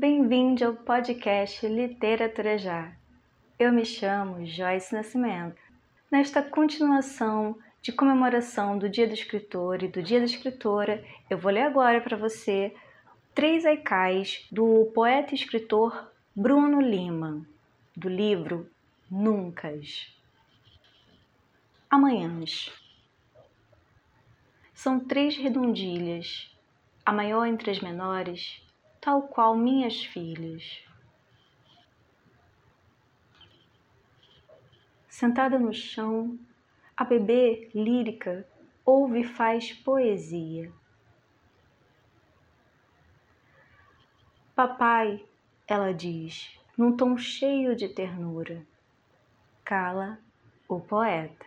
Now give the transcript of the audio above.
Bem-vindo ao podcast Literatura Já. Eu me chamo Joyce Nascimento. Nesta continuação de comemoração do Dia do Escritor e do Dia da Escritora, eu vou ler agora para você três haikais do poeta e escritor Bruno Lima, do livro Nuncas. Amanhãs. São três redondilhas, a maior entre as menores, tal qual minhas filhas. Sentada no chão, a bebê lírica ouve e faz poesia. Papai, ela diz, num tom cheio de ternura, cala o poeta.